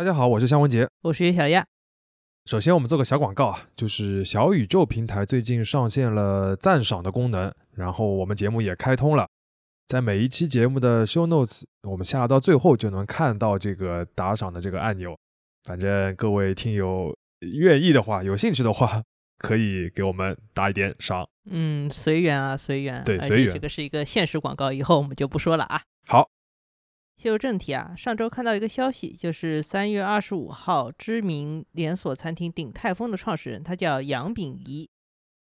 大家好，我是向文杰。我是叶小亚。首先，我们做个小广告啊，就是小宇宙平台最近上线了赞赏的功能，然后我们节目也开通了，在每一期节目的 show notes，我们下到最后就能看到这个打赏的这个按钮。反正各位听友愿意的话，有兴趣的话，可以给我们打一点赏。嗯，随缘啊，随缘。对，随缘。这个是一个现实广告，以后我们就不说了啊。好。切入正题啊，上周看到一个消息，就是三月二十五号，知名连锁餐厅鼎泰丰的创始人，他叫杨秉仪，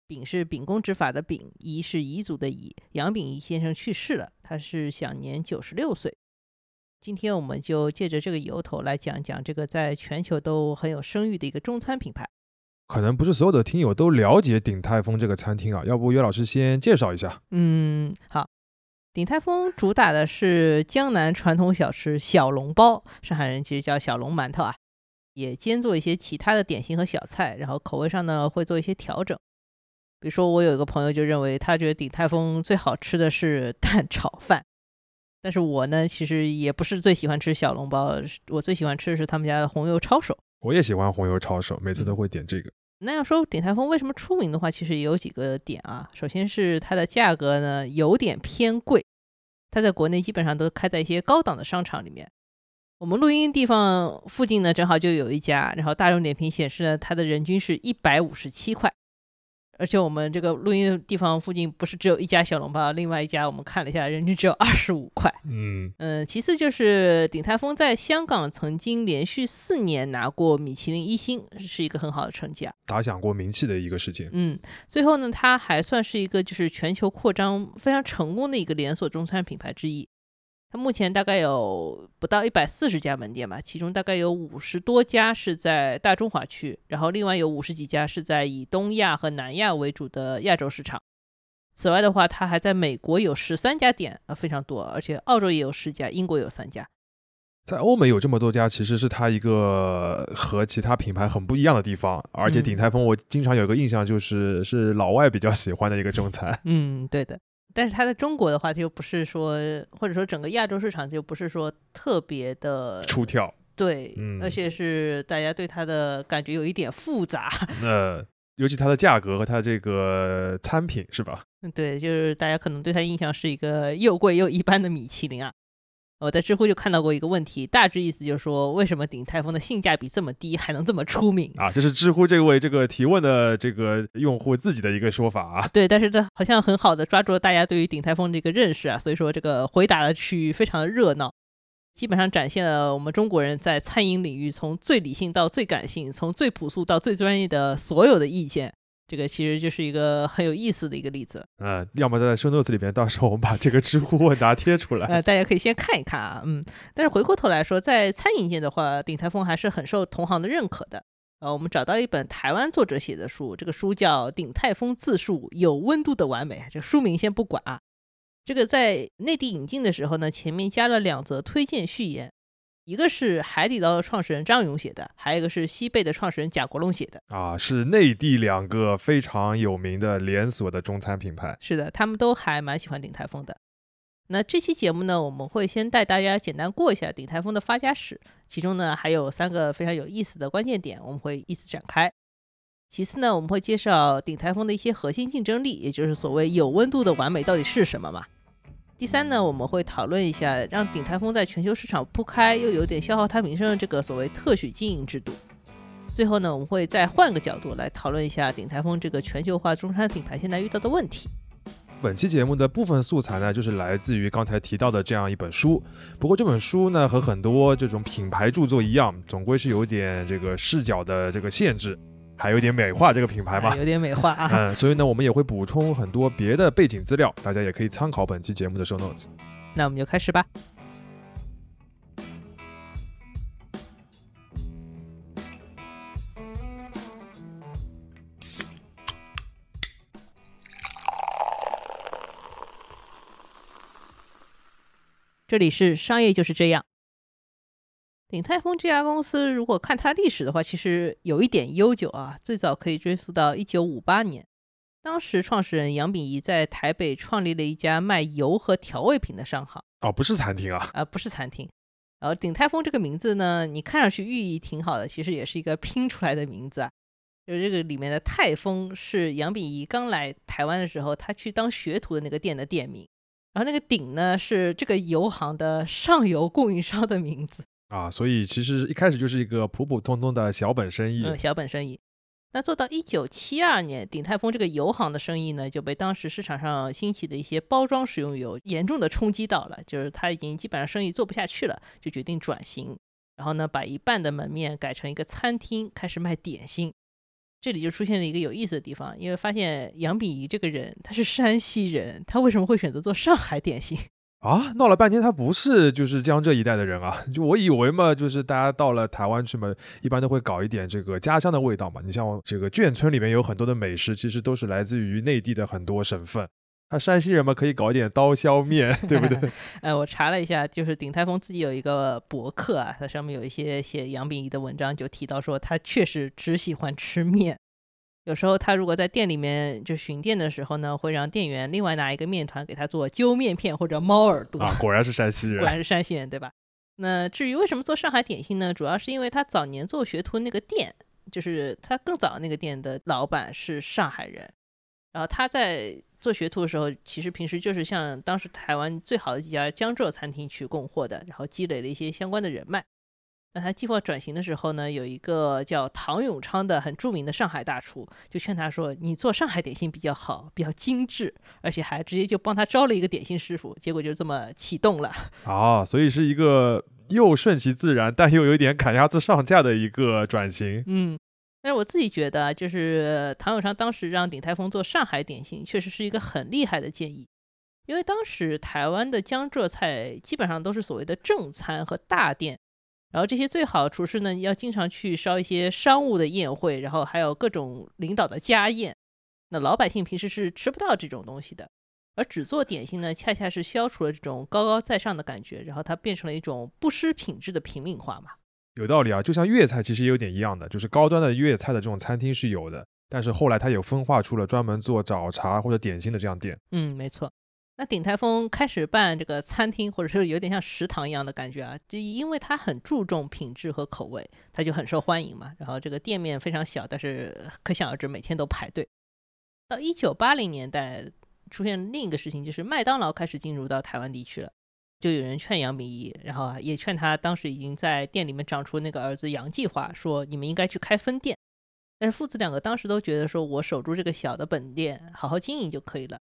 秉是秉公执法的秉，仪是彝族的彝。杨秉仪先生去世了，他是享年九十六岁。今天我们就借着这个由头来讲讲这个在全球都很有声誉的一个中餐品牌。可能不是所有的听友都了解鼎泰丰这个餐厅啊，要不岳老师先介绍一下？嗯，好。鼎泰丰主打的是江南传统小吃小笼包，上海人其实叫小笼馒头啊，也兼做一些其他的点心和小菜，然后口味上呢会做一些调整。比如说，我有一个朋友就认为他觉得鼎泰丰最好吃的是蛋炒饭，但是我呢其实也不是最喜欢吃小笼包，我最喜欢吃的是他们家的红油抄手。我也喜欢红油抄手，每次都会点这个。那要说鼎泰丰为什么出名的话，其实也有几个点啊。首先是它的价格呢有点偏贵，它在国内基本上都开在一些高档的商场里面。我们录音地方附近呢正好就有一家，然后大众点评显示呢它的人均是一百五十七块。而且我们这个录音的地方附近不是只有一家小笼包，另外一家我们看了一下，人均只有二十五块。嗯嗯，其次就是鼎泰丰在香港曾经连续四年拿过米其林一星，是一个很好的成绩啊，打响过名气的一个事情。嗯，最后呢，它还算是一个就是全球扩张非常成功的一个连锁中餐品牌之一。它目前大概有不到一百四十家门店吧，其中大概有五十多家是在大中华区，然后另外有五十几家是在以东亚和南亚为主的亚洲市场。此外的话，它还在美国有十三家店啊，非常多，而且澳洲也有十家，英国有三家。在欧美有这么多家，其实是它一个和其他品牌很不一样的地方。而且鼎泰丰，我经常有个印象就是是老外比较喜欢的一个中餐。嗯，对的。但是它在中国的话，它又不是说，或者说整个亚洲市场就不是说特别的出挑，对，而且是大家对它的感觉有一点复杂。呃，尤其它的价格和它这个餐品是吧？嗯，对，就是大家可能对它印象是一个又贵又一般的米其林啊。我在知乎就看到过一个问题，大致意思就是说，为什么鼎泰丰的性价比这么低，还能这么出名啊？这是知乎这位这个提问的这个用户自己的一个说法啊。对，但是这好像很好的抓住了大家对于鼎泰丰这个认识啊，所以说这个回答的区域非常的热闹，基本上展现了我们中国人在餐饮领域从最理性到最感性，从最朴素到最专业的所有的意见。这个其实就是一个很有意思的一个例子。嗯，要么在 show notes 里边，到时候我们把这个知乎问答贴出来。呃，大家可以先看一看啊。嗯，但是回过头来说，在餐饮界的话，鼎泰丰还是很受同行的认可的。呃，我们找到一本台湾作者写的书，这个书叫《鼎泰丰自述：有温度的完美》。这个书名先不管啊。这个在内地引进的时候呢，前面加了两则推荐序言。一个是海底捞的创始人张勇写的，还有一个是西贝的创始人贾国龙写的啊，是内地两个非常有名的连锁的中餐品牌。是的，他们都还蛮喜欢鼎泰丰的。那这期节目呢，我们会先带大家简单过一下鼎泰丰的发家史，其中呢还有三个非常有意思的关键点，我们会依次展开。其次呢，我们会介绍鼎泰丰的一些核心竞争力，也就是所谓有温度的完美到底是什么嘛。第三呢，我们会讨论一下让鼎泰丰在全球市场铺开又有点消耗它名声的这个所谓特许经营制度。最后呢，我们会再换个角度来讨论一下鼎泰丰这个全球化中餐品牌现在遇到的问题。本期节目的部分素材呢，就是来自于刚才提到的这样一本书。不过这本书呢，和很多这种品牌著作一样，总归是有点这个视角的这个限制。还有点美化这个品牌吧，有点美化啊。嗯，所以呢，我们也会补充很多别的背景资料，大家也可以参考本期节目的 show notes。那我们就开始吧。这里是商业就是这样。鼎泰丰这家公司，如果看它历史的话，其实有一点悠久啊。最早可以追溯到一九五八年，当时创始人杨秉仪在台北创立了一家卖油和调味品的商行。哦，不是餐厅啊？啊，不是餐厅。然后鼎泰丰这个名字呢，你看上去寓意挺好的，其实也是一个拼出来的名字啊。就是这个里面的泰丰是杨秉仪刚来台湾的时候，他去当学徒的那个店的店名。然后那个鼎呢，是这个油行的上游供应商的名字啊。所以其实一开始就是一个普普通通的小本生意。嗯，小本生意。那做到一九七二年，鼎泰丰这个油行的生意呢，就被当时市场上兴起的一些包装食用油严重的冲击到了，就是他已经基本上生意做不下去了，就决定转型。然后呢，把一半的门面改成一个餐厅，开始卖点心。这里就出现了一个有意思的地方，因为发现杨秉仪这个人他是山西人，他为什么会选择做上海点心啊？闹了半天他不是就是江浙一带的人啊？就我以为嘛，就是大家到了台湾去嘛，一般都会搞一点这个家乡的味道嘛。你像这个眷村里面有很多的美食，其实都是来自于内地的很多省份。他山西人嘛，可以搞一点刀削面，对不对？哎，我查了一下，就是鼎泰丰自己有一个博客啊，它上面有一些写杨秉仪的文章，就提到说他确实只喜欢吃面。有时候他如果在店里面就巡店的时候呢，会让店员另外拿一个面团给他做揪面片或者猫耳朵啊。果然是山西人，果然是山西人，对吧？那至于为什么做上海点心呢？主要是因为他早年做学徒那个店，就是他更早那个店的老板是上海人，然后他在。做学徒的时候，其实平时就是向当时台湾最好的几家江浙餐厅去供货的，然后积累了一些相关的人脉。那他计划转型的时候呢，有一个叫唐永昌的很著名的上海大厨，就劝他说：“你做上海点心比较好，比较精致，而且还直接就帮他招了一个点心师傅。”结果就这么启动了。啊，所以是一个又顺其自然，但又有点赶鸭子上架的一个转型。嗯。但是我自己觉得，就是唐永昌当时让鼎泰丰做上海点心，确实是一个很厉害的建议。因为当时台湾的江浙菜基本上都是所谓的正餐和大店，然后这些最好的厨师呢，要经常去烧一些商务的宴会，然后还有各种领导的家宴。那老百姓平时是吃不到这种东西的，而只做点心呢，恰恰是消除了这种高高在上的感觉，然后它变成了一种不失品质的平民化嘛。有道理啊，就像粤菜其实也有点一样的，就是高端的粤菜的这种餐厅是有的，但是后来它有分化出了专门做早茶或者点心的这样店。嗯，没错。那鼎泰丰开始办这个餐厅，或者是有点像食堂一样的感觉啊，就因为它很注重品质和口味，它就很受欢迎嘛。然后这个店面非常小，但是可想而知每天都排队。到一九八零年代，出现另一个事情，就是麦当劳开始进入到台湾地区了。就有人劝杨秉仪，然后啊也劝他，当时已经在店里面长出那个儿子杨继华，说你们应该去开分店。但是父子两个当时都觉得说，我守住这个小的本店，好好经营就可以了。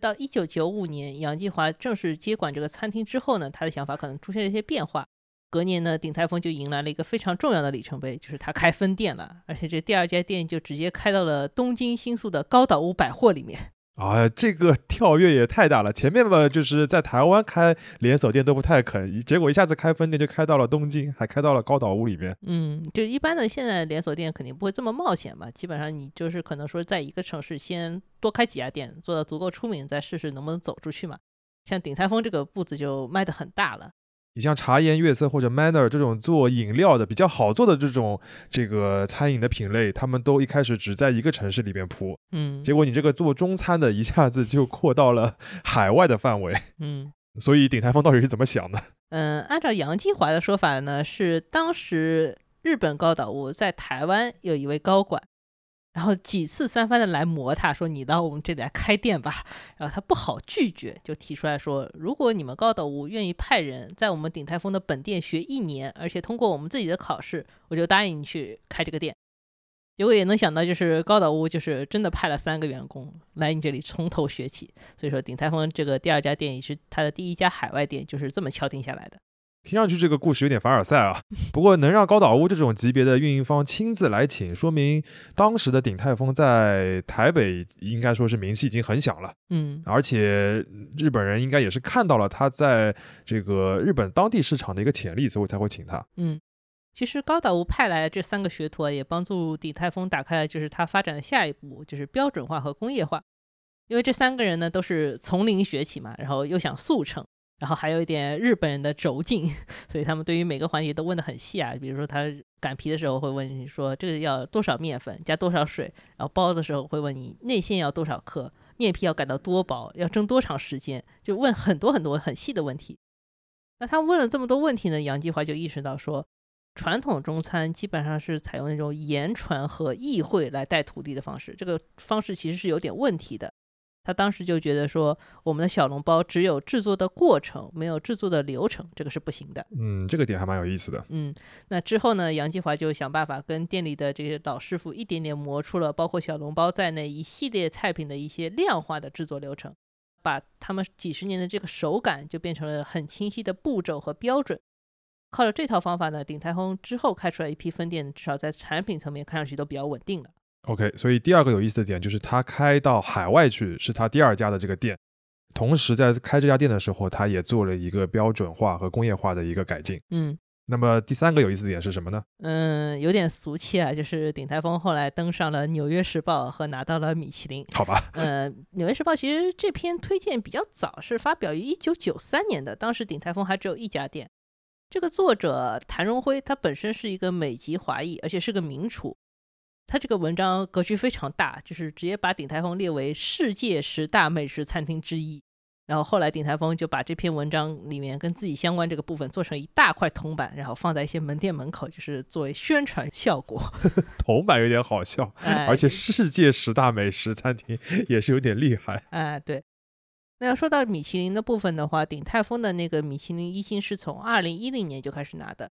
到一九九五年，杨继华正式接管这个餐厅之后呢，他的想法可能出现了一些变化。隔年呢，鼎泰丰就迎来了一个非常重要的里程碑，就是他开分店了，而且这第二家店就直接开到了东京新宿的高岛屋百货里面。啊，这个 跳跃也太大了！前面嘛，就是在台湾开连锁店都不太肯，结果一下子开分店就开到了东京，还开到了高岛屋里面。嗯，就一般的现在连锁店肯定不会这么冒险嘛，基本上你就是可能说在一个城市先多开几家店，做到足够出名，再试试能不能走出去嘛。像鼎泰丰这个步子就迈得很大了。你像茶颜悦色或者 Manner 这种做饮料的比较好做的这种这个餐饮的品类，他们都一开始只在一个城市里边铺，嗯，结果你这个做中餐的一下子就扩到了 海外的范围，嗯，所以鼎泰丰到底是怎么想的？嗯，按照杨继华的说法呢，是当时日本高岛屋在台湾有一位高管。然后几次三番的来磨他，说你到我们这里来开店吧。然后他不好拒绝，就提出来说，如果你们高岛屋愿意派人在我们鼎泰丰的本店学一年，而且通过我们自己的考试，我就答应你去开这个店。结果也能想到，就是高岛屋就是真的派了三个员工来你这里从头学起。所以说，鼎泰丰这个第二家店也是他的第一家海外店，就是这么敲定下来的。听上去这个故事有点凡尔赛啊，不过能让高岛屋这种级别的运营方亲自来请，说明当时的鼎泰丰在台北应该说是名气已经很响了。嗯，而且日本人应该也是看到了他在这个日本当地市场的一个潜力，所以才会请他。嗯，其实高岛屋派来这三个学徒啊，也帮助鼎泰丰打开了就是他发展的下一步，就是标准化和工业化。因为这三个人呢都是从零学起嘛，然后又想速成。然后还有一点日本人的轴劲，所以他们对于每个环节都问的很细啊。比如说他擀皮的时候会问你说这个要多少面粉加多少水，然后包的时候会问你内馅要多少克，面皮要擀到多薄，要蒸多长时间，就问很多很多很细的问题。那他问了这么多问题呢，杨继华就意识到说，传统中餐基本上是采用那种言传和意会来带徒弟的方式，这个方式其实是有点问题的。他当时就觉得说，我们的小笼包只有制作的过程，没有制作的流程，这个是不行的。嗯，这个点还蛮有意思的。嗯，那之后呢，杨继华就想办法跟店里的这些老师傅一点点磨出了包括小笼包在内一系列菜品的一些量化的制作流程，把他们几十年的这个手感就变成了很清晰的步骤和标准。靠着这套方法呢，鼎泰丰之后开出来一批分店，至少在产品层面看上去都比较稳定了。OK，所以第二个有意思的点就是他开到海外去，是他第二家的这个店。同时在开这家店的时候，他也做了一个标准化和工业化的一个改进。嗯那么第三个有意思的点是什么呢？嗯，有点俗气啊，就是鼎泰丰后来登上了《纽约时报》和拿到了米其林。好吧，呃，《纽约时报》其实这篇推荐比较早，是发表于一九九三年的，当时鼎泰丰还只有一家店。这个作者谭荣辉，他本身是一个美籍华裔，而且是个名厨。他这个文章格局非常大，就是直接把鼎泰丰列为世界十大美食餐厅之一。然后后来鼎泰丰就把这篇文章里面跟自己相关这个部分做成一大块铜板，然后放在一些门店门口，就是作为宣传效果。铜板有点好笑，哎而且世界十大美食餐厅也是有点厉害。哎，对。那要说到米其林的部分的话，鼎泰丰的那个米其林一星是从二零一零年就开始拿的。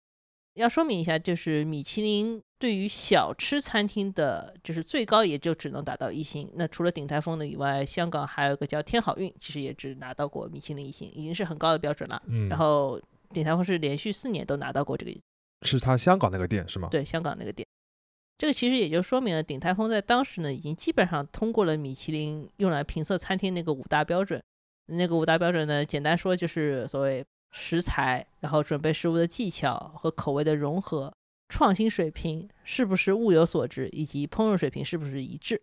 要说明一下，就是米其林对于小吃餐厅的，就是最高也就只能达到一星。那除了鼎泰丰的以外，香港还有一个叫天好运，其实也只拿到过米其林一星，已经是很高的标准了。嗯，然后鼎泰丰是连续四年都拿到过这个是他香港那个店是吗？对香港那个店。这个其实也就说明了鼎泰丰在当时呢，已经基本上通过了米其林用来评测餐厅那个五大标准。那个五大标准呢，简单说就是所谓食材，然后准备食物的技巧和口味的融合、创新水平是不是物有所值，以及烹饪水平是不是一致。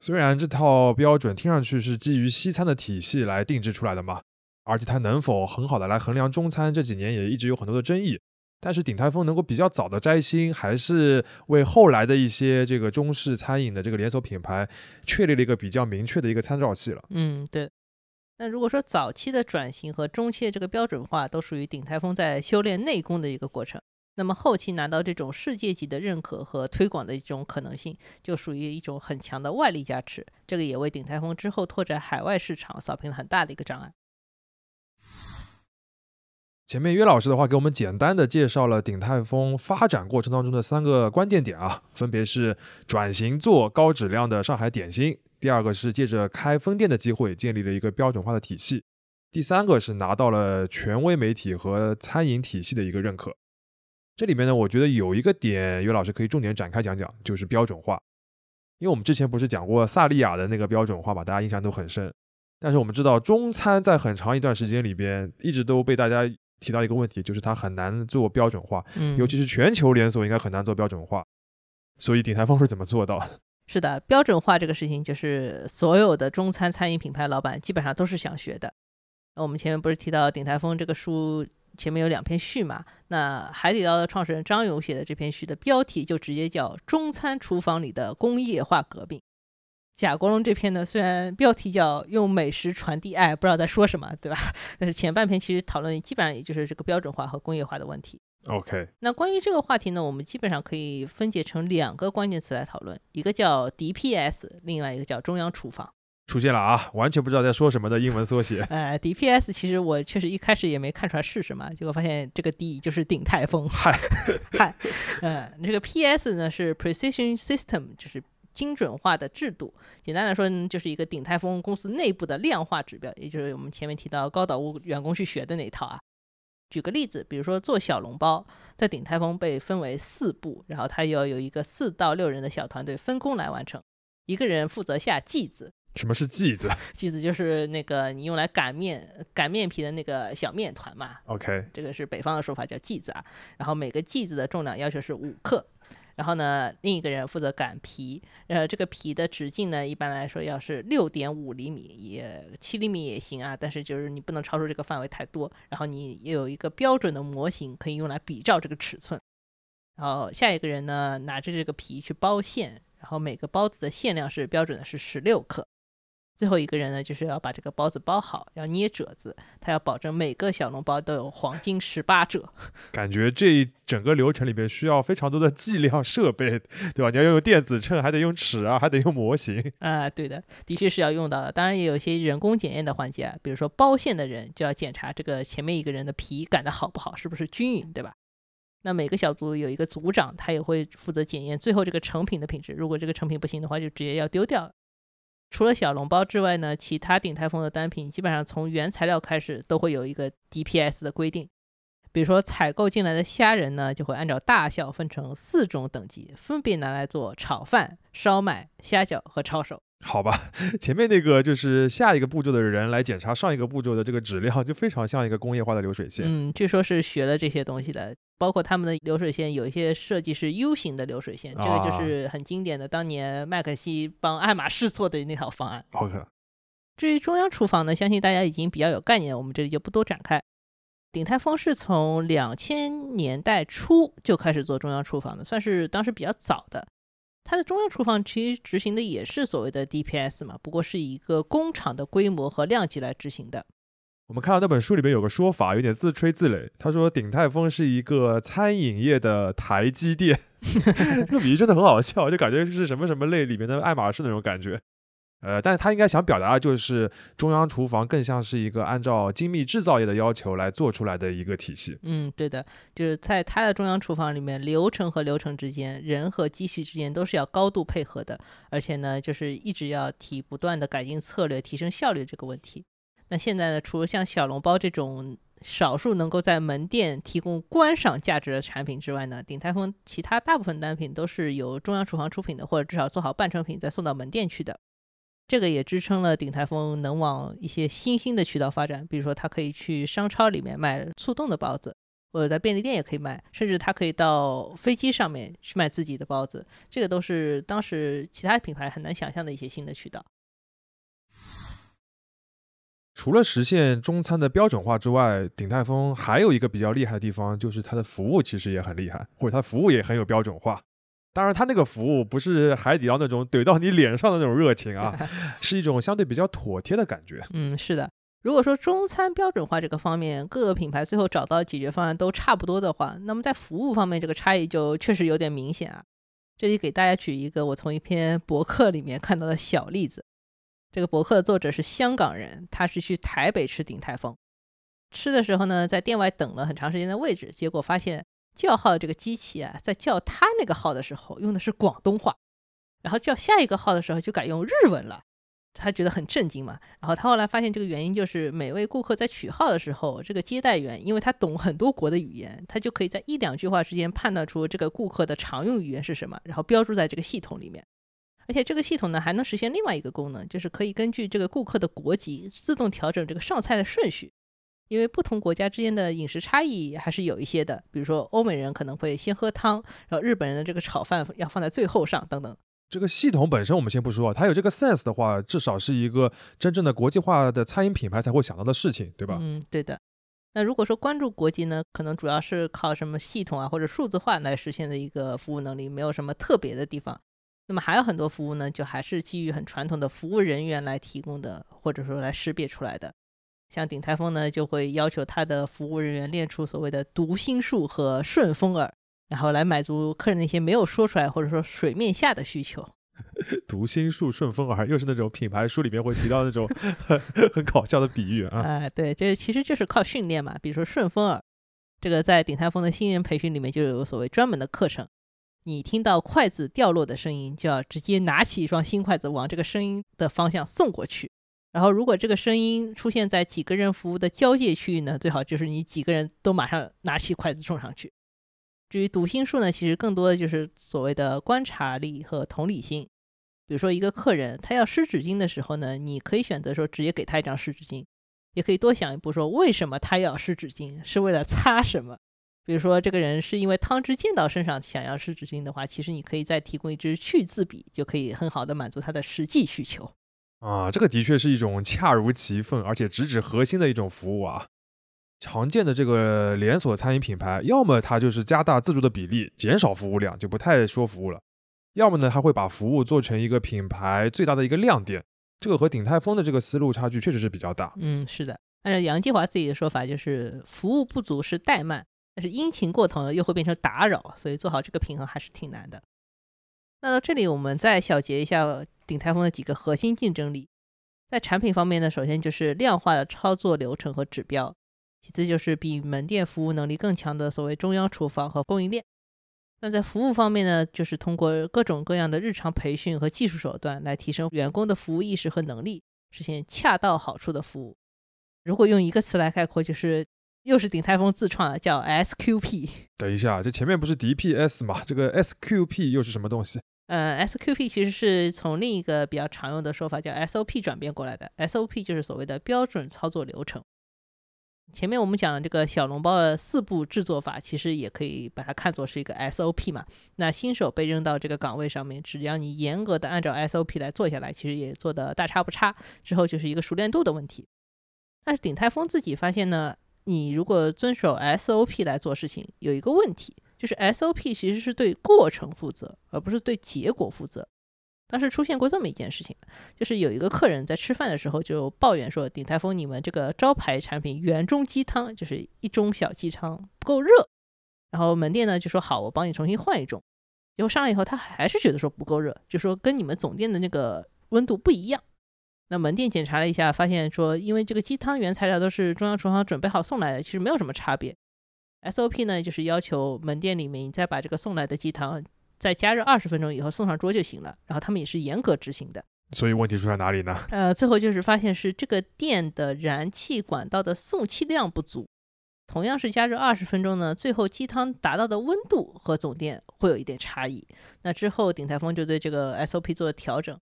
虽然这套标准听上去是基于西餐的体系来定制出来的嘛，而且它能否很好的来衡量中餐，这几年也一直有很多的争议。但是鼎泰丰能够比较早的摘星，还是为后来的一些这个中式餐饮的这个连锁品牌确立了一个比较明确的一个参照系了。嗯，对。那如果说早期的转型和中期的这个标准化都属于鼎泰丰在修炼内功的一个过程，那么后期拿到这种世界级的认可和推广的一种可能性，就属于一种很强的外力加持。这个也为鼎泰丰之后拓展海外市场扫平了很大的一个障碍。前面约老师的话给我们简单的介绍了鼎泰丰发展过程当中的三个关键点啊，分别是转型做高质量的上海点心，第二个是借着开分店的机会建立了一个标准化的体系，第三个是拿到了权威媒体和餐饮体系的一个认可。这里面呢，我觉得有一个点，约老师可以重点展开讲讲，就是标准化。因为我们之前不是讲过萨莉亚的那个标准化嘛，大家印象都很深。但是我们知道，中餐在很长一段时间里边，一直都被大家提到一个问题，就是它很难做标准化，嗯，尤其是全球连锁应该很难做标准化。所以鼎泰丰是怎么做到的？是的，标准化这个事情，就是所有的中餐餐饮品牌老板基本上都是想学的。那我们前面不是提到鼎泰丰这个书前面有两篇序嘛？那海底捞的创始人张勇写的这篇序的标题就直接叫《中餐厨房里的工业化革命》。贾国龙这篇呢，虽然标题叫“用美食传递爱”，不知道在说什么，对吧？但是前半篇其实讨论基本上也就是这个标准化和工业化的问题。OK，那关于这个话题呢，我们基本上可以分解成两个关键词来讨论，一个叫 DPS，另外一个叫中央厨房。出现了啊，完全不知道在说什么的英文缩写。呃，DPS 其实我确实一开始也没看出来是什么，结果发现这个 D 就是鼎泰丰。嗨，嗨，呃，这个 PS 呢是 Precision System，就是精准化的制度。简单来说呢，就是一个鼎泰丰公司内部的量化指标，也就是我们前面提到高岛屋员工去学的那一套啊。举个例子，比如说做小笼包，在鼎泰丰被分为四步，然后它要有一个四到六人的小团队分工来完成，一个人负责下剂子，什么是剂子 剂子就是那个你用来擀面擀面皮的那个小面团嘛，？OK，这个是北方的说法叫剂子啊。然后每个剂子的重量要求是五克。然后呢，另一个人负责擀皮，呃，这个皮的直径呢，一般来说要是六点五厘米，也七厘米也行啊，但是就是你不能超出这个范围太多。然后你也有一个标准的模型可以用来比照这个尺寸。然后下一个人呢，拿着这个皮去包馅，然后每个包子的馅量是标准的是十六克。最后一个人呢，就是要把这个包子包好，要捏褶子，他要保证每个小笼包都有黄金十八褶。感觉这一整个流程里面需要非常多的计量设备，对吧？你要用电子秤，还得用尺啊，还得用模型。啊，对的，的确是要用到的。当然也有一些人工检验的环节啊，比如说包馅的人就要检查这个前面一个人的皮擀的好不好，是不是均匀，对吧？那每个小组有一个组长，他也会负责检验最后这个成品的品质。如果这个成品不行的话，就直接要丢掉了。除了小笼包之外呢，其他鼎泰丰的单品基本上从原材料开始都会有一个 DPS 的规定。比如说采购进来的虾仁呢，就会按照大小分成四种等级，分别拿来做炒饭、烧麦、虾饺和抄手。好吧，前面那个就是下一个步骤的人来检查上一个步骤的这个质量，就非常像一个工业化的流水线。嗯，据说是学了这些东西的，包括他们的流水线有一些设计是 U 型的流水线，这个就是很经典的，当年麦肯锡帮爱马仕做的那套方案。OK。至于中央厨房呢，相信大家已经比较有概念，我们这里就不多展开。鼎泰丰是从两千年代初就开始做中央厨房的，算是当时比较早的。它的中央厨房其实执行的也是所谓的 DPS 嘛，不过是以一个工厂的规模和量级来执行的。我们看到那本书里面有个说法，有点自吹自擂。他说鼎泰丰是一个餐饮业的台积电，这比喻真的很好笑，就感觉是什么什么类里面的爱马仕那种感觉。呃，但是他应该想表达的就是中央厨房更像是一个按照精密制造业的要求来做出来的一个体系。嗯，对的，就是在他的中央厨房里面，流程和流程之间，人和机器之间都是要高度配合的，而且呢，就是一直要提不断的改进策略，提升效率这个问题。那现在呢，除了像小笼包这种少数能够在门店提供观赏价值的产品之外呢，鼎泰丰其他大部分单品都是由中央厨房出品的，或者至少做好半成品再送到门店去的。这个也支撑了鼎泰丰能往一些新兴的渠道发展，比如说它可以去商超里面卖速冻的包子，或者在便利店也可以卖，甚至它可以到飞机上面去卖自己的包子，这个都是当时其他品牌很难想象的一些新的渠道。除了实现中餐的标准化之外，鼎泰丰还有一个比较厉害的地方，就是它的服务其实也很厉害，或者它服务也很有标准化。当然，它那个服务不是海底捞那种怼到你脸上的那种热情啊，是一种相对比较妥帖的感觉。嗯，是的。如果说中餐标准化这个方面，各个品牌最后找到解决方案都差不多的话，那么在服务方面，这个差异就确实有点明显啊。这里给大家举一个我从一篇博客里面看到的小例子。这个博客的作者是香港人，他是去台北吃鼎泰丰，吃的时候呢，在店外等了很长时间的位置，结果发现。叫号的这个机器啊，在叫他那个号的时候用的是广东话，然后叫下一个号的时候就改用日文了，他觉得很震惊嘛。然后他后来发现这个原因就是每位顾客在取号的时候，这个接待员因为他懂很多国的语言，他就可以在一两句话之间判断出这个顾客的常用语言是什么，然后标注在这个系统里面。而且这个系统呢还能实现另外一个功能，就是可以根据这个顾客的国籍自动调整这个上菜的顺序。因为不同国家之间的饮食差异还是有一些的，比如说欧美人可能会先喝汤，然后日本人的这个炒饭要放在最后上，等等。这个系统本身我们先不说，它有这个 sense 的话，至少是一个真正的国际化的餐饮品牌才会想到的事情，对吧？嗯，对的。那如果说关注国籍呢，可能主要是靠什么系统啊或者数字化来实现的一个服务能力，没有什么特别的地方。那么还有很多服务呢，就还是基于很传统的服务人员来提供的，或者说来识别出来的。像鼎泰丰呢，就会要求他的服务人员练出所谓的读心术和顺风耳，然后来满足客人那些没有说出来或者说水面下的需求。读心术、顺风耳，又是那种品牌书里面会提到那种 很搞笑的比喻啊。哎，对，这其实就是靠训练嘛。比如说顺风耳，这个在鼎泰丰的新人培训里面就有所谓专门的课程。你听到筷子掉落的声音，就要直接拿起一双新筷子，往这个声音的方向送过去。然后，如果这个声音出现在几个人服务的交界区域呢，最好就是你几个人都马上拿起筷子冲上去。至于读心术呢，其实更多的就是所谓的观察力和同理心。比如说，一个客人他要湿纸巾的时候呢，你可以选择说直接给他一张湿纸巾，也可以多想一步，说为什么他要湿纸巾，是为了擦什么？比如说，这个人是因为汤汁溅到身上想要湿纸巾的话，其实你可以再提供一支去渍笔，就可以很好的满足他的实际需求。啊，这个的确是一种恰如其分，而且直指核心的一种服务啊。常见的这个连锁餐饮品牌，要么它就是加大自助的比例，减少服务量，就不太说服务了；要么呢，它会把服务做成一个品牌最大的一个亮点，这个和鼎泰丰的这个思路差距确实是比较大。嗯，是的。按照杨继华自己的说法，就是服务不足是怠慢，但是殷勤过头呢又会变成打扰，所以做好这个平衡还是挺难的。那到这里，我们再小结一下鼎泰丰的几个核心竞争力。在产品方面呢，首先就是量化的操作流程和指标，其次就是比门店服务能力更强的所谓中央厨房和供应链。那在服务方面呢，就是通过各种各样的日常培训和技术手段来提升员工的服务意识和能力，实现恰到好处的服务。如果用一个词来概括，就是又是鼎泰丰自创的，叫 SQP。等一下，这前面不是 DPS 吗？这个 SQP 又是什么东西？呃，SQP 其实是从另一个比较常用的说法叫 SOP 转变过来的。SOP 就是所谓的标准操作流程。前面我们讲的这个小笼包的四步制作法，其实也可以把它看作是一个 SOP 嘛。那新手被扔到这个岗位上面，只要你严格的按照 SOP 来做下来，其实也做的大差不差。之后就是一个熟练度的问题。但是鼎泰丰自己发现呢，你如果遵守 SOP 来做事情，有一个问题。就是 SOP 其实是对过程负责，而不是对结果负责。当时出现过这么一件事情，就是有一个客人在吃饭的时候就抱怨说：“鼎泰丰你们这个招牌产品原中鸡汤，就是一盅小鸡汤不够热。”然后门店呢就说：“好，我帮你重新换一盅。”结果上来以后，他还是觉得说不够热，就说跟你们总店的那个温度不一样。那门店检查了一下，发现说，因为这个鸡汤原材料都是中央厨房准备好送来的，其实没有什么差别。SOP 呢，就是要求门店里面你再把这个送来的鸡汤再加热二十分钟以后送上桌就行了。然后他们也是严格执行的。所以问题出在哪里呢？呃，最后就是发现是这个店的燃气管道的送气量不足。同样是加热二十分钟呢，最后鸡汤达到的温度和总店会有一点差异。那之后鼎泰丰就对这个 SOP 做了调整，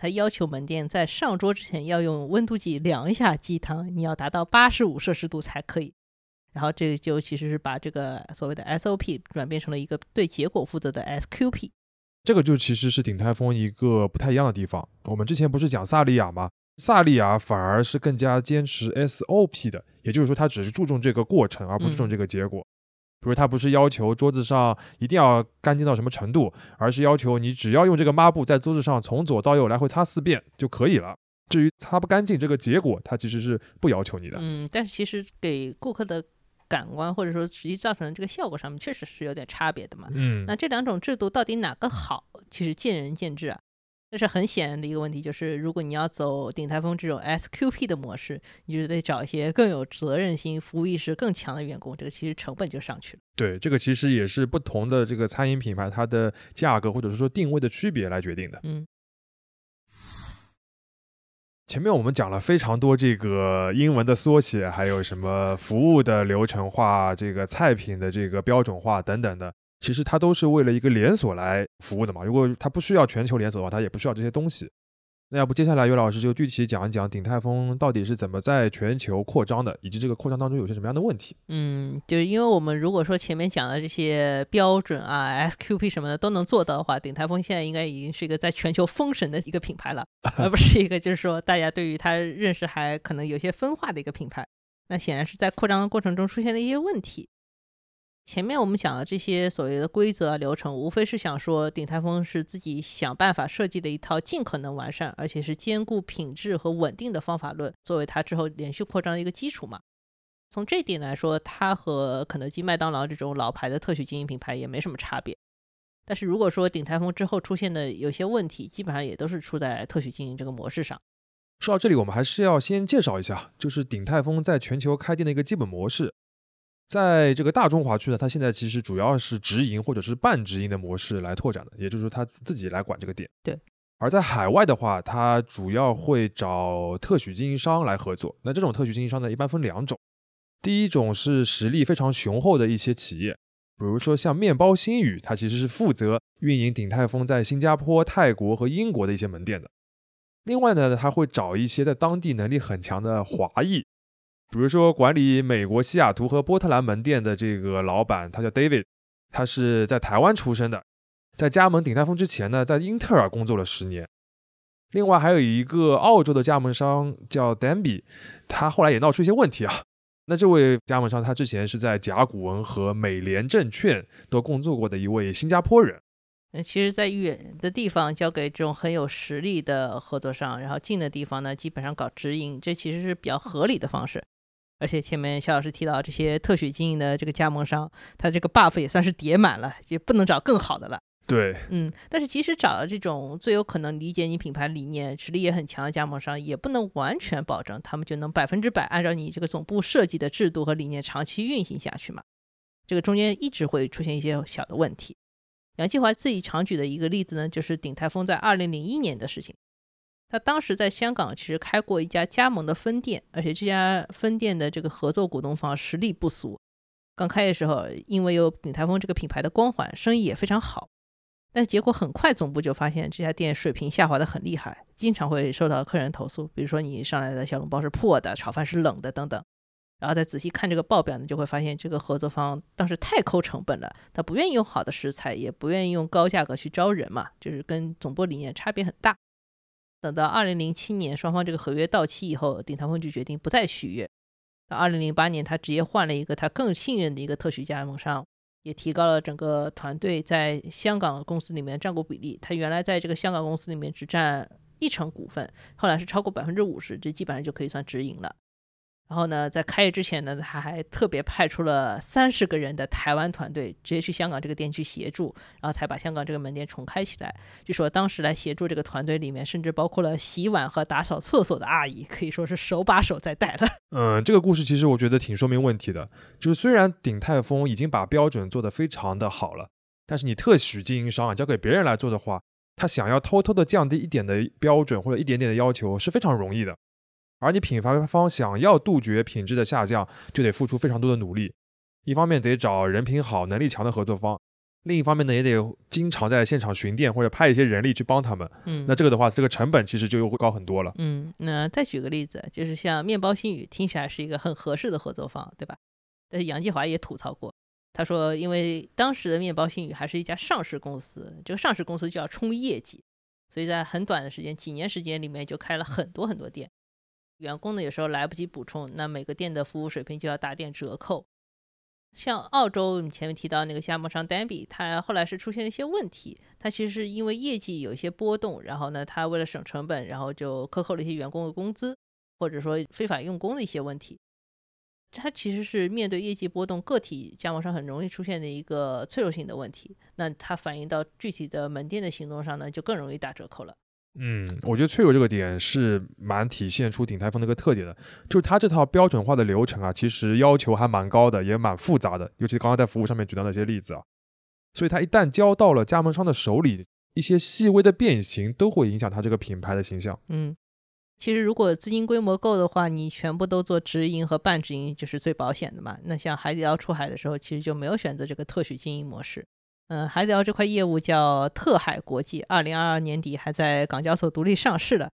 他要求门店在上桌之前要用温度计量一下鸡汤，你要达到八十五摄氏度才可以。然后这就其实是把这个所谓的 SOP 转变成了一个对结果负责的 SQP，这个就其实是鼎泰丰一个不太一样的地方。我们之前不是讲萨利亚吗？萨利亚反而是更加坚持 SOP 的，也就是说他只是注重这个过程，而不注重这个结果。比如他不是要求桌子上一定要干净到什么程度，而是要求你只要用这个抹布在桌子上从左到右来回擦四遍就可以了。至于擦不干净这个结果，他其实是不要求你的。嗯，但是其实给顾客的。感官或者说实际造成的这个效果上面确实是有点差别的嘛。嗯，那这两种制度到底哪个好，其实见仁见智啊。这是很显然的一个问题，就是如果你要走鼎泰丰这种 SQP 的模式，你就得找一些更有责任心、服务意识更强的员工，这个其实成本就上去了。对，这个其实也是不同的这个餐饮品牌它的价格或者是说定位的区别来决定的。嗯。前面我们讲了非常多这个英文的缩写，还有什么服务的流程化、这个菜品的这个标准化等等的，其实它都是为了一个连锁来服务的嘛。如果它不需要全球连锁的话，它也不需要这些东西。那要不接下来岳老师就具体讲一讲鼎泰丰到底是怎么在全球扩张的，以及这个扩张当中有些什么样的问题？嗯，就是因为我们如果说前面讲的这些标准啊、SQP 什么的都能做到的话，鼎泰丰现在应该已经是一个在全球封神的一个品牌了，而不是一个就是说大家对于它认识还可能有些分化的一个品牌。那显然是在扩张的过程中出现了一些问题。前面我们讲的这些所谓的规则啊流程，无非是想说鼎泰丰是自己想办法设计的一套尽可能完善，而且是兼顾品质和稳定的方法论，作为它之后连续扩张的一个基础嘛。从这点来说，它和肯德基、麦当劳这种老牌的特许经营品牌也没什么差别。但是如果说鼎泰丰之后出现的有些问题，基本上也都是出在特许经营这个模式上。说到这里，我们还是要先介绍一下，就是鼎泰丰在全球开店的一个基本模式。在这个大中华区呢，它现在其实主要是直营或者是半直营的模式来拓展的，也就是说它自己来管这个店。对。而在海外的话，它主要会找特许经营商来合作。那这种特许经营商呢，一般分两种。第一种是实力非常雄厚的一些企业，比如说像面包新语，它其实是负责运营鼎泰丰在新加坡、泰国和英国的一些门店的。另外呢，它会找一些在当地能力很强的华裔。比如说，管理美国西雅图和波特兰门店的这个老板，他叫 David，他是在台湾出生的，在加盟鼎泰丰之前呢，在英特尔工作了十年。另外还有一个澳洲的加盟商叫 Danby，他后来也闹出一些问题啊。那这位加盟商他之前是在甲骨文和美联证券都工作过的一位新加坡人，嗯，其实，在远的地方交给这种很有实力的合作商，然后近的地方呢，基本上搞直营，这其实是比较合理的方式。而且前面肖老师提到这些特许经营的这个加盟商，他这个 buff 也算是叠满了，也不能找更好的了。对，嗯，但是即使找了这种最有可能理解你品牌理念、实力也很强的加盟商，也不能完全保证他们就能百分之百按照你这个总部设计的制度和理念长期运行下去嘛。这个中间一直会出现一些小的问题。杨继华自己常举的一个例子呢，就是鼎泰丰在二零零一年的事情。他当时在香港其实开过一家加盟的分店，而且这家分店的这个合作股东方实力不俗。刚开的时候，因为有鼎泰丰这个品牌的光环，生意也非常好。但是结果很快，总部就发现这家店水平下滑的很厉害，经常会受到客人投诉，比如说你上来的小笼包是破的，炒饭是冷的等等。然后再仔细看这个报表呢，就会发现这个合作方当时太抠成本了，他不愿意用好的食材，也不愿意用高价格去招人嘛，就是跟总部理念差别很大。等到二零零七年双方这个合约到期以后，鼎泰丰就决定不再续约。到二零零八年，他直接换了一个他更信任的一个特许加盟商。也提高了整个团队在香港公司里面占股比例。他原来在这个香港公司里面只占一成股份，后来是超过百分之五十，这基本上就可以算直营了。然后呢，在开业之前呢，他还特别派出了三十个人的台湾团队，直接去香港这个店去协助，然后才把香港这个门店重开起来。据说当时来协助这个团队里面，甚至包括了洗碗和打扫厕所的阿姨，可以说是手把手在带了。嗯，这个故事其实我觉得挺说明问题的，就是虽然鼎泰丰已经把标准做得非常的好了，但是你特许经营商啊交给别人来做的话，他想要偷偷的降低一点的标准或者一点点的要求是非常容易的。而你品牌方想要杜绝品质的下降，就得付出非常多的努力。一方面得找人品好、能力强的合作方，另一方面呢，也得经常在现场巡店或者派一些人力去帮他们。嗯，那这个的话，这个成本其实就又会高很多了。嗯，那再举个例子，就是像面包新语，听起来是一个很合适的合作方，对吧？但是杨继华也吐槽过，他说，因为当时的面包新语还是一家上市公司，这个上市公司就要冲业绩，所以在很短的时间，几年时间里面就开了很多很多店。员工呢，有时候来不及补充，那每个店的服务水平就要打点折扣。像澳洲，你前面提到那个加盟商 Danby，他后来是出现了一些问题，他其实是因为业绩有一些波动，然后呢，他为了省成本，然后就克扣了一些员工的工资，或者说非法用工的一些问题。它其实是面对业绩波动，个体加盟商很容易出现的一个脆弱性的问题。那它反映到具体的门店的行动上呢，就更容易打折扣了。嗯，我觉得脆弱这个点是蛮体现出鼎泰丰的一个特点的，就是它这套标准化的流程啊，其实要求还蛮高的，也蛮复杂的。尤其刚刚在服务上面举到那些例子啊，所以它一旦交到了加盟商的手里，一些细微的变形都会影响它这个品牌的形象。嗯，其实如果资金规模够的话，你全部都做直营和半直营就是最保险的嘛。那像海底捞出海的时候，其实就没有选择这个特许经营模式。嗯，海底捞这块业务叫特海国际，二零二二年底还在港交所独立上市了。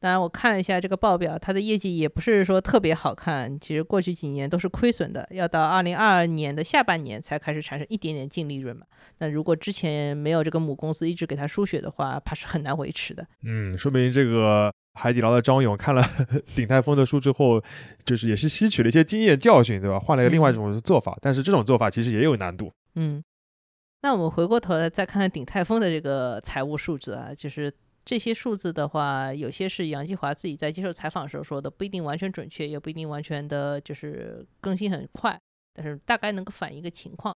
当然，我看了一下这个报表，它的业绩也不是说特别好看，其实过去几年都是亏损的，要到二零二二年的下半年才开始产生一点点净利润嘛。那如果之前没有这个母公司一直给它输血的话，怕是很难维持的。嗯，说明这个海底捞的张勇看了 鼎泰丰的书之后，就是也是吸取了一些经验教训，对吧？换了一个另外一种做法，但是这种做法其实也有难度。嗯。那我们回过头来再看看鼎泰丰的这个财务数字啊，就是这些数字的话，有些是杨继华自己在接受采访的时候说的，不一定完全准确，也不一定完全的就是更新很快，但是大概能够反映一个情况。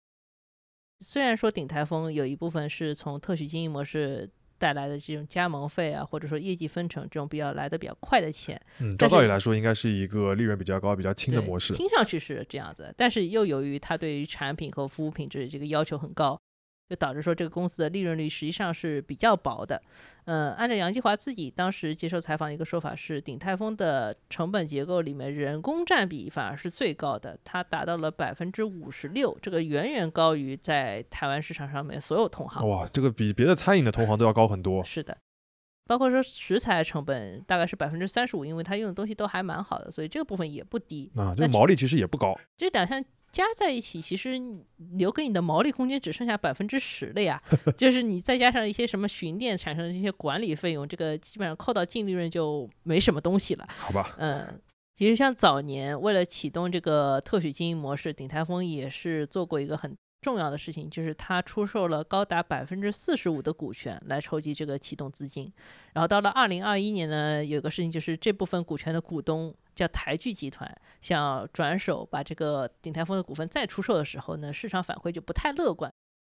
虽然说鼎泰丰有一部分是从特许经营模式带来的这种加盟费啊，或者说业绩分成这种比较来的比较快的钱，嗯，照道理来说应该是一个利润比较高、比较轻的模式，听上去是这样子，但是又由于它对于产品和服务品质这个要求很高。就导致说这个公司的利润率实际上是比较薄的，嗯，按照杨继华自己当时接受采访的一个说法是，鼎泰丰的成本结构里面人工占比反而是最高的，它达到了百分之五十六，这个远远高于在台湾市场上面所有同行。哇，这个比别的餐饮的同行都要高很多。是的，包括说食材成本大概是百分之三十五，因为它用的东西都还蛮好的，所以这个部分也不低。啊，这个毛利其实也不高。这两项。加在一起，其实留给你的毛利空间只剩下百分之十了呀。就是你再加上一些什么巡店产生的这些管理费用，这个基本上扣到净利润就没什么东西了。好吧。嗯，其实像早年为了启动这个特许经营模式，鼎泰丰也是做过一个很重要的事情，就是他出售了高达百分之四十五的股权来筹集这个启动资金。然后到了二零二一年呢，有个事情就是这部分股权的股东叫台剧集团，想转手把这个鼎泰丰的股份再出售的时候呢，市场反馈就不太乐观。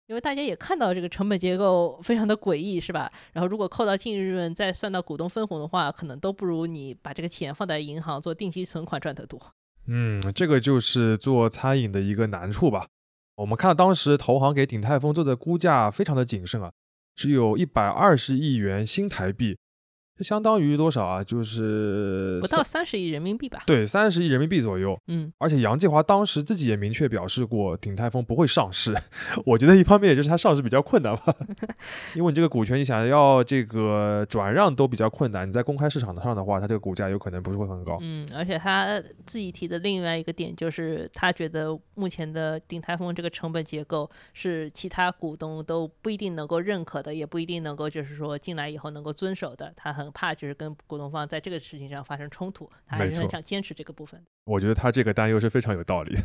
因为大家也看到这个成本结构非常的诡异，是吧？然后如果扣到净利润再算到股东分红的话，可能都不如你把这个钱放在银行做定期存款赚得多。嗯，这个就是做餐饮的一个难处吧。我们看到当时投行给鼎泰丰做的估价非常的谨慎啊，只有一百二十亿元新台币。这相当于多少啊？就是不到三十亿人民币吧？对，三十亿人民币左右。嗯，而且杨继华当时自己也明确表示过，鼎泰丰不会上市。我觉得一方面也就是他上市比较困难吧，因为你这个股权你想要这个转让都比较困难。你在公开市场上的话，它这个股价有可能不是会很高。嗯，而且他自己提的另外一个点就是，他觉得目前的鼎泰丰这个成本结构是其他股东都不一定能够认可的，也不一定能够就是说进来以后能够遵守的。他很。怕就是跟股东方在这个事情上发生冲突，他还是很想坚持这个部分。我觉得他这个担忧是非常有道理。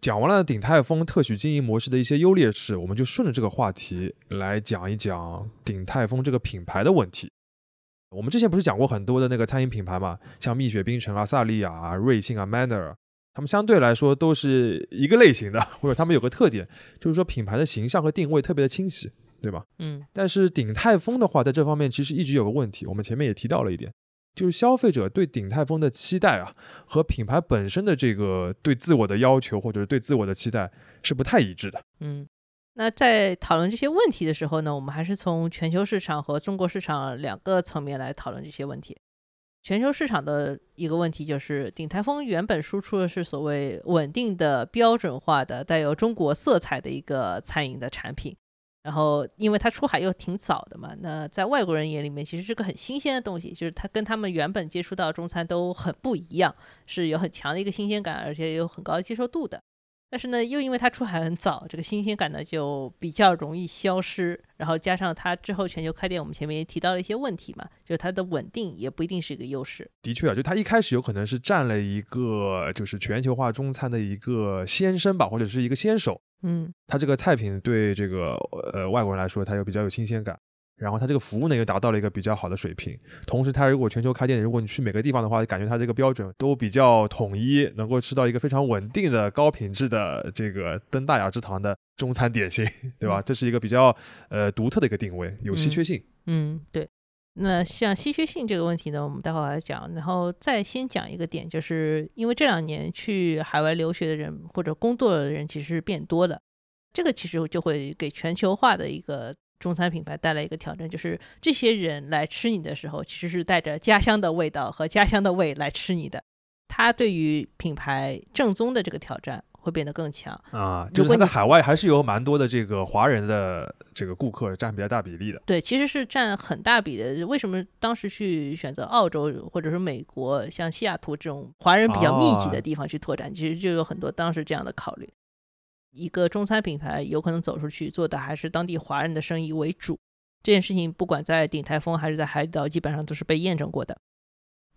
讲完了鼎泰丰特许经营模式的一些优劣势，我们就顺着这个话题来讲一讲鼎泰丰这个品牌的问题。我们之前不是讲过很多的那个餐饮品牌嘛，像蜜雪冰城啊、萨莉亚啊、瑞幸啊、Manner，他们相对来说都是一个类型的，或者他们有个特点，就是说品牌的形象和定位特别的清晰。对吧？嗯，但是鼎泰丰的话，在这方面其实一直有个问题，我们前面也提到了一点，就是消费者对鼎泰丰的期待啊，和品牌本身的这个对自我的要求，或者是对自我的期待是不太一致的。嗯，那在讨论这些问题的时候呢，我们还是从全球市场和中国市场两个层面来讨论这些问题。全球市场的一个问题就是，鼎泰丰原本输出的是所谓稳定的、标准化的、带有中国色彩的一个餐饮的产品。然后，因为它出海又挺早的嘛，那在外国人眼里面，其实是个很新鲜的东西，就是它跟他们原本接触到中餐都很不一样，是有很强的一个新鲜感，而且有很高的接受度的。但是呢，又因为它出海很早，这个新鲜感呢就比较容易消失。然后加上它之后全球开店，我们前面也提到了一些问题嘛，就是它的稳定也不一定是一个优势。的确啊，就它一开始有可能是占了一个就是全球化中餐的一个先声吧，或者是一个先手。嗯，它这个菜品对这个呃外国人来说，它又比较有新鲜感，然后它这个服务呢又达到了一个比较好的水平。同时，它如果全球开店，如果你去每个地方的话，感觉它这个标准都比较统一，能够吃到一个非常稳定的高品质的这个登大雅之堂的中餐点心，对吧？这是一个比较呃独特的一个定位，有稀缺性。嗯，对。那像稀缺性这个问题呢，我们待会儿来讲。然后再先讲一个点，就是因为这两年去海外留学的人或者工作的人其实是变多的，这个其实就会给全球化的一个中餐品牌带来一个挑战，就是这些人来吃你的时候，其实是带着家乡的味道和家乡的味来吃你的，他对于品牌正宗的这个挑战。会变得更强啊！就是在海外还是有蛮多的这个华人的这个顾客占比较大比例的。对，其实是占很大比的。为什么当时去选择澳洲或者是美国，像西雅图这种华人比较密集的地方去拓展？其实就有很多当时这样的考虑。一个中餐品牌有可能走出去做的还是当地华人的生意为主，这件事情不管在鼎泰丰还是在海底捞，基本上都是被验证过的。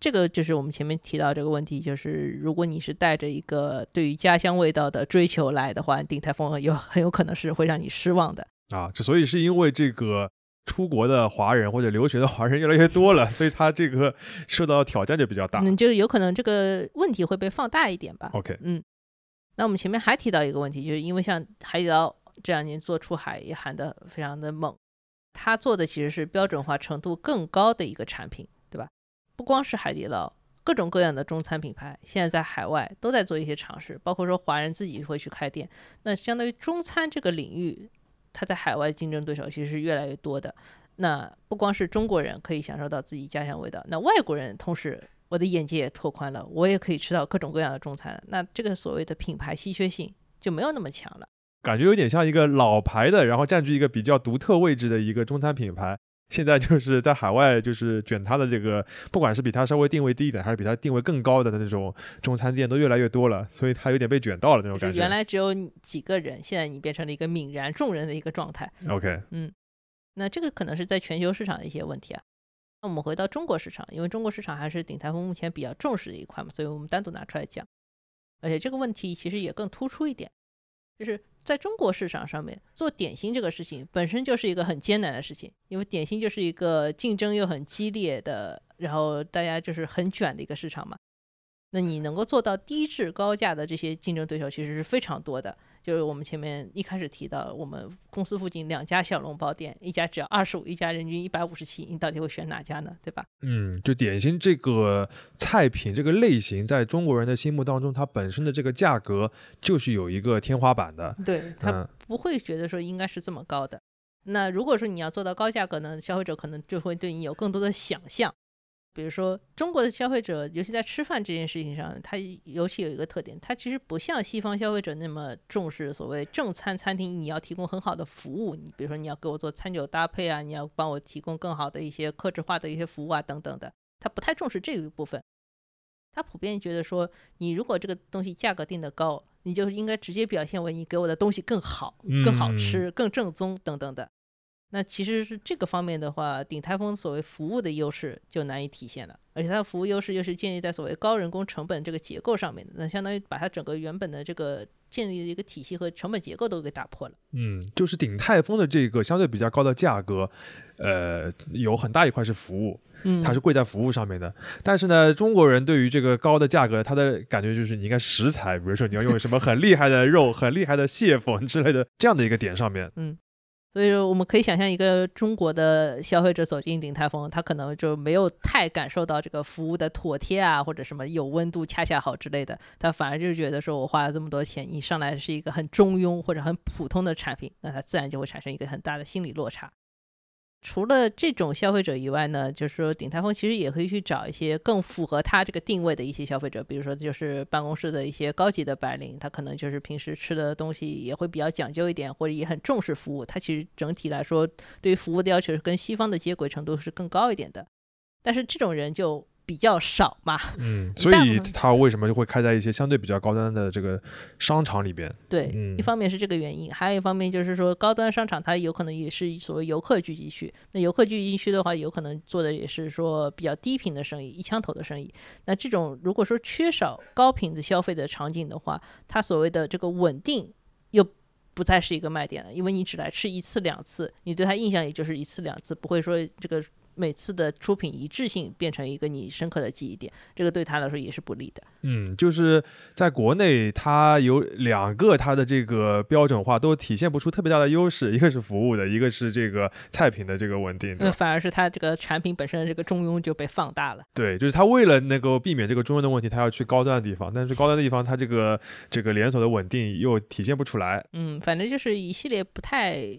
这个就是我们前面提到这个问题，就是如果你是带着一个对于家乡味道的追求来的话，鼎泰丰有很有可能是会让你失望的啊。之所以是因为这个出国的华人或者留学的华人越来越多了，所以他这个受到挑战就比较大。嗯，就有可能这个问题会被放大一点吧。OK，嗯，那我们前面还提到一个问题，就是因为像海底捞这两年做出海也喊得非常的猛，他做的其实是标准化程度更高的一个产品。不光是海底捞，各种各样的中餐品牌现在在海外都在做一些尝试，包括说华人自己会去开店。那相当于中餐这个领域，它在海外竞争对手其实是越来越多的。那不光是中国人可以享受到自己家乡味道，那外国人同时我的眼界也拓宽了，我也可以吃到各种各样的中餐。那这个所谓的品牌稀缺性就没有那么强了，感觉有点像一个老牌的，然后占据一个比较独特位置的一个中餐品牌。现在就是在海外，就是卷它的这个，不管是比它稍微定位低一点，还是比它定位更高的那种中餐店，都越来越多了，所以它有点被卷到了那种感觉。原来只有几个人，现在你变成了一个泯然众人的一个状态。OK，嗯，那这个可能是在全球市场的一些问题啊。那我们回到中国市场，因为中国市场还是鼎泰丰目前比较重视的一块嘛，所以我们单独拿出来讲。而且这个问题其实也更突出一点，就是在中国市场上面做点心这个事情本身就是一个很艰难的事情，因为点心就是一个竞争又很激烈的，然后大家就是很卷的一个市场嘛。那你能够做到低质高价的这些竞争对手其实是非常多的。就是我们前面一开始提到，我们公司附近两家小笼包店，一家只要二十五，一家人均一百五十七，你到底会选哪家呢？对吧？嗯，就点心这个菜品这个类型，在中国人的心目当中，它本身的这个价格就是有一个天花板的。对他不会觉得说应该是这么高的。那如果说你要做到高价格呢，消费者可能就会对你有更多的想象。比如说，中国的消费者，尤其在吃饭这件事情上，他尤其有一个特点，他其实不像西方消费者那么重视所谓正餐餐厅，你要提供很好的服务，你比如说你要给我做餐酒搭配啊，你要帮我提供更好的一些克制化的一些服务啊等等的，他不太重视这一部分。他普遍觉得说，你如果这个东西价格定的高，你就应该直接表现为你给我的东西更好、更好吃、更正宗等等的。那其实是这个方面的话，鼎泰丰所谓服务的优势就难以体现了，而且它的服务优势又是建立在所谓高人工成本这个结构上面的，那相当于把它整个原本的这个建立的一个体系和成本结构都给打破了。嗯，就是鼎泰丰的这个相对比较高的价格，呃，有很大一块是服务，嗯，它是贵在服务上面的。但是呢，中国人对于这个高的价格，他的感觉就是你应该食材，比如说你要用什么很厉害的肉、很厉害的蟹粉之类的这样的一个点上面，嗯。所以说，我们可以想象一个中国的消费者走进鼎泰丰，他可能就没有太感受到这个服务的妥帖啊，或者什么有温度恰恰好之类的，他反而就觉得说我花了这么多钱，你上来是一个很中庸或者很普通的产品，那他自然就会产生一个很大的心理落差。除了这种消费者以外呢，就是说鼎泰丰其实也可以去找一些更符合他这个定位的一些消费者，比如说就是办公室的一些高级的白领，他可能就是平时吃的东西也会比较讲究一点，或者也很重视服务。他其实整体来说对于服务的要求是跟西方的接轨程度是更高一点的，但是这种人就。比较少嘛，嗯，所以它为什么就会开在一些相对比较高端的这个商场里边？对，一方面是这个原因，还有一方面就是说高端商场它有可能也是所谓游客聚集区。那游客聚集区的话，有可能做的也是说比较低频的生意，一枪头的生意。那这种如果说缺少高频的消费的场景的话，它所谓的这个稳定又不再是一个卖点了，因为你只来吃一次两次，你对他印象也就是一次两次，不会说这个。每次的出品一致性变成一个你深刻的记忆点，这个对他来说也是不利的。嗯，就是在国内，它有两个它的这个标准化都体现不出特别大的优势，一个是服务的，一个是这个菜品的这个稳定。那反而是它这个产品本身的这个中庸就被放大了。对，就是它为了能够避免这个中庸的问题，它要去高端的地方，但是高端的地方它这个这个连锁的稳定又体现不出来。嗯，反正就是一系列不太，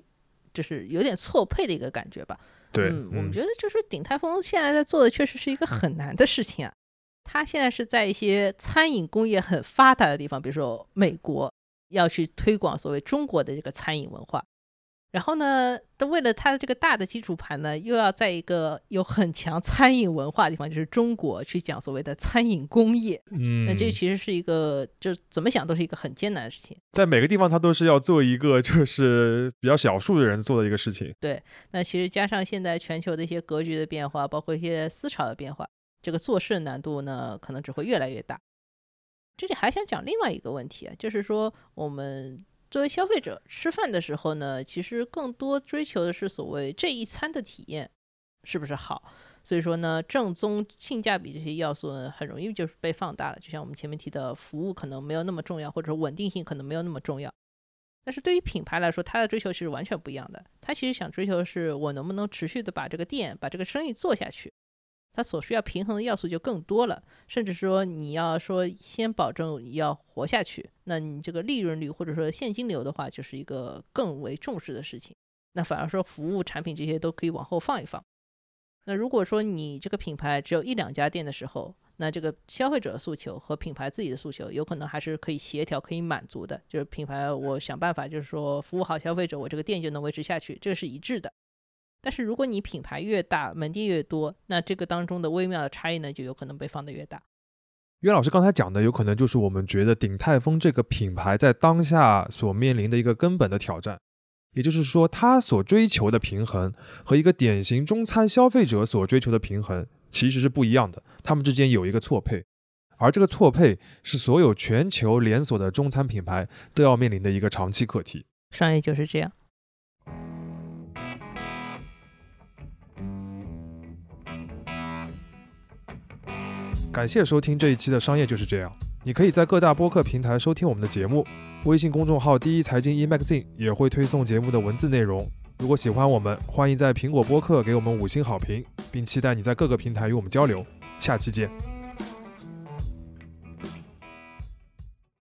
就是有点错配的一个感觉吧。对，嗯，我们觉得就是鼎泰丰现在在做的确实是一个很难的事情啊。他现在是在一些餐饮工业很发达的地方，比如说美国，要去推广所谓中国的这个餐饮文化。然后呢，都为了它的这个大的基础盘呢，又要在一个有很强餐饮文化的地方，就是中国去讲所谓的餐饮工业。嗯，那这其实是一个，就怎么想都是一个很艰难的事情。在每个地方，它都是要做一个，就是比较少数的人做的一个事情。对，那其实加上现在全球的一些格局的变化，包括一些思潮的变化，这个做事难度呢，可能只会越来越大。这里还想讲另外一个问题啊，就是说我们。作为消费者吃饭的时候呢，其实更多追求的是所谓这一餐的体验是不是好。所以说呢，正宗、性价比这些要素很容易就是被放大了。就像我们前面提的，服务可能没有那么重要，或者稳定性可能没有那么重要。但是对于品牌来说，它的追求其实完全不一样的。它其实想追求的是我能不能持续的把这个店、把这个生意做下去。它所需要平衡的要素就更多了，甚至说你要说先保证你要活下去，那你这个利润率或者说现金流的话，就是一个更为重视的事情。那反而说服务产品这些都可以往后放一放。那如果说你这个品牌只有一两家店的时候，那这个消费者的诉求和品牌自己的诉求有可能还是可以协调、可以满足的。就是品牌我想办法，就是说服务好消费者，我这个店就能维持下去，这个是一致的。但是如果你品牌越大，门店越多，那这个当中的微妙的差异呢，就有可能被放得越大。袁老师刚才讲的，有可能就是我们觉得鼎泰丰这个品牌在当下所面临的一个根本的挑战，也就是说，它所追求的平衡和一个典型中餐消费者所追求的平衡其实是不一样的，他们之间有一个错配。而这个错配是所有全球连锁的中餐品牌都要面临的一个长期课题。商业就是这样。感谢收听这一期的商业就是这样。你可以在各大播客平台收听我们的节目，微信公众号“第一财经 e magazine” 也会推送节目的文字内容。如果喜欢我们，欢迎在苹果播客给我们五星好评，并期待你在各个平台与我们交流。下期见。